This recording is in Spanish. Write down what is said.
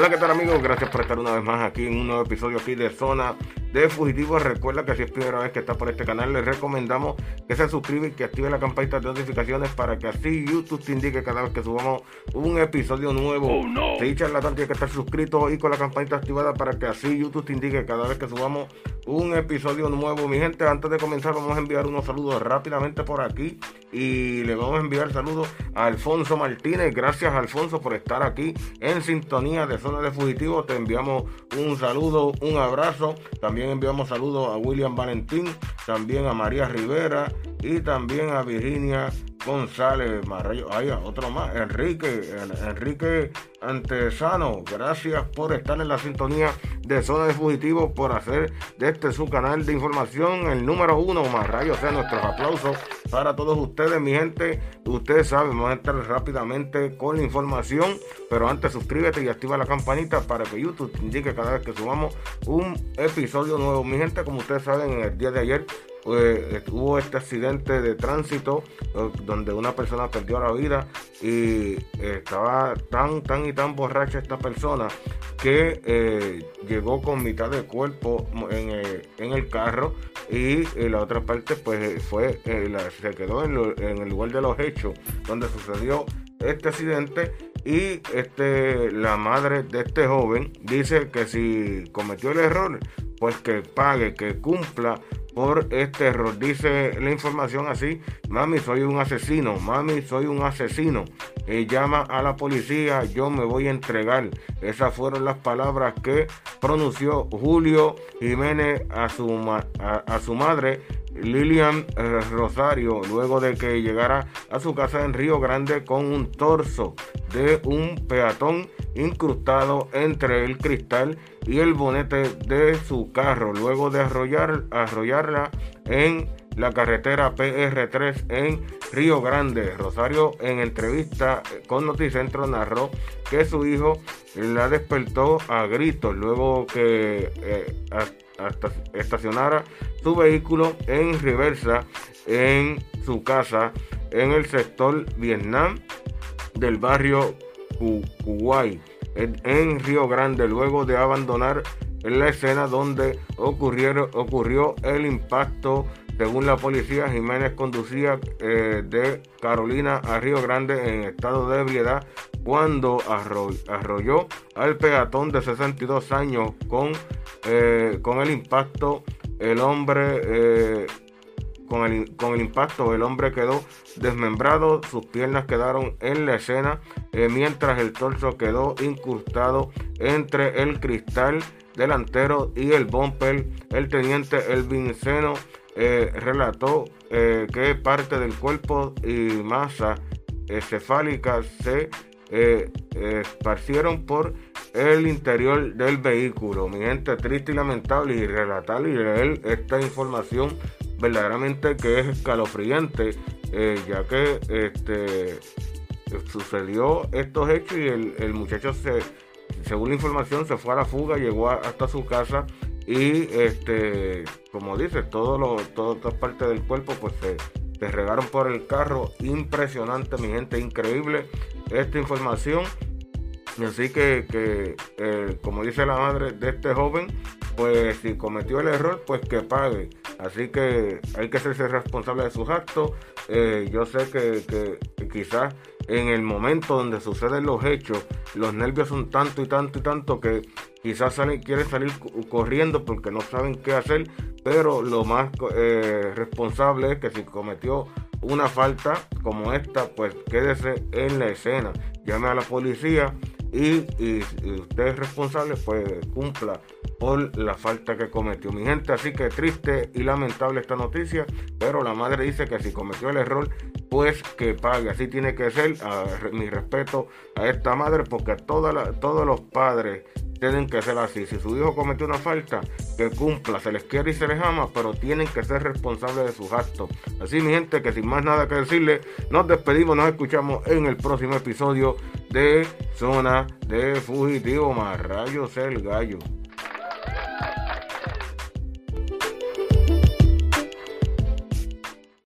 Hola, ¿qué tal amigos? Gracias por estar una vez más aquí en un nuevo episodio aquí de Zona de Fugitivos. Recuerda que si es primera vez que está por este canal, les recomendamos que se suscriba y que active la campanita de notificaciones para que así YouTube te indique cada vez que subamos un episodio nuevo. Oh, no. Si la tiene que estar suscrito y con la campanita activada para que así YouTube te indique cada vez que subamos un episodio nuevo. Mi gente, antes de comenzar vamos a enviar unos saludos rápidamente por aquí y le vamos a enviar saludos a Alfonso Martínez. Gracias Alfonso por estar aquí en sintonía de Zona de Fugitivos. Te enviamos un saludo, un abrazo. También enviamos saludos a William Valentín, también a María Rivera y también a Virginia González Marrayo, hay otro más, Enrique, Enrique Antesano, gracias por estar en la sintonía de Zona de Fugitivos, por hacer de este su canal de información el número uno, Marrayo, o sea, nuestros aplausos para todos ustedes, mi gente, ustedes saben, vamos a entrar rápidamente con la información, pero antes suscríbete y activa la campanita para que YouTube te indique cada vez que subamos un episodio nuevo, mi gente, como ustedes saben, en el día de ayer pues, hubo este accidente de tránsito eh, donde una persona perdió la vida y estaba tan, tan y tan borracha esta persona que eh, llegó con mitad del cuerpo en, eh, el carro y la otra parte pues fue se quedó en, en, el lugar de los hechos donde sucedió este accidente y este la madre de este joven dice que si cometió el error pues que pague que cumpla por este error. Dice la información así, mami, soy un asesino, mami, soy un asesino. Y llama a la policía, yo me voy a entregar. Esas fueron las palabras que pronunció Julio Jiménez a su, a, su madre Lilian eh, Rosario luego de que llegara a su casa en Río Grande con un torso de un peatón incrustado entre el cristal y el bonete de su carro luego de arrollar, arrollarla en la carretera PR3 en Río Grande. Rosario en entrevista con Noticentro narró que su hijo la despertó a gritos luego que eh, estacionara su vehículo en reversa en su casa en el sector Vietnam del barrio Kuwait en Río Grande luego de abandonar la escena donde ocurrió el impacto. Según la policía, Jiménez conducía eh, de Carolina a Río Grande en estado de ebriedad cuando arrolló al peatón de 62 años con, eh, con el impacto. El hombre eh, con el, impacto el hombre quedó desmembrado, sus piernas quedaron en la escena, eh, mientras el torso quedó incrustado entre el cristal delantero y el bumper. El teniente Elvin Seno eh, relató que parte del cuerpo y masa cefálica se esparcieron por el interior del vehículo. Mi gente triste y lamentable y relatar y leer esta información verdaderamente que es escalofriante, eh, ya que este sucedió estos hechos y el, muchacho se, según la información, se fue a la fuga, llegó hasta su casa y este, como dice, todas partes del cuerpo pues se, regaron por el carro. Impresionante, mi gente, increíble esta información. Así que, que eh, como dice la madre de este joven, pues si cometió el error, pues que pague. Así que hay que hacerse responsable de sus actos. Eh, yo sé que, quizás en el momento donde suceden los hechos, los nervios son tanto y tanto y tanto que quizás salen, quieren salir corriendo porque no saben qué hacer, pero lo más eh, responsable es que si cometió una falta como esta, pues quédese en la escena, llame a la policía y, y, usted es responsable, pues cumpla por la falta que cometió. Mi gente, así que triste y lamentable esta noticia, pero la madre dice que si cometió el error, pues que pague. Así tiene que ser. mi respeto a esta madre, porque todos los padres tienen que ser así. Si su hijo cometió una falta, que cumpla, se les quiere y se les ama, pero tienen que ser responsables de sus actos. Así, mi gente, que sin más nada que decirle, nos despedimos, nos escuchamos en el próximo episodio de Zona de Fugitivo más Rayos el Gallo.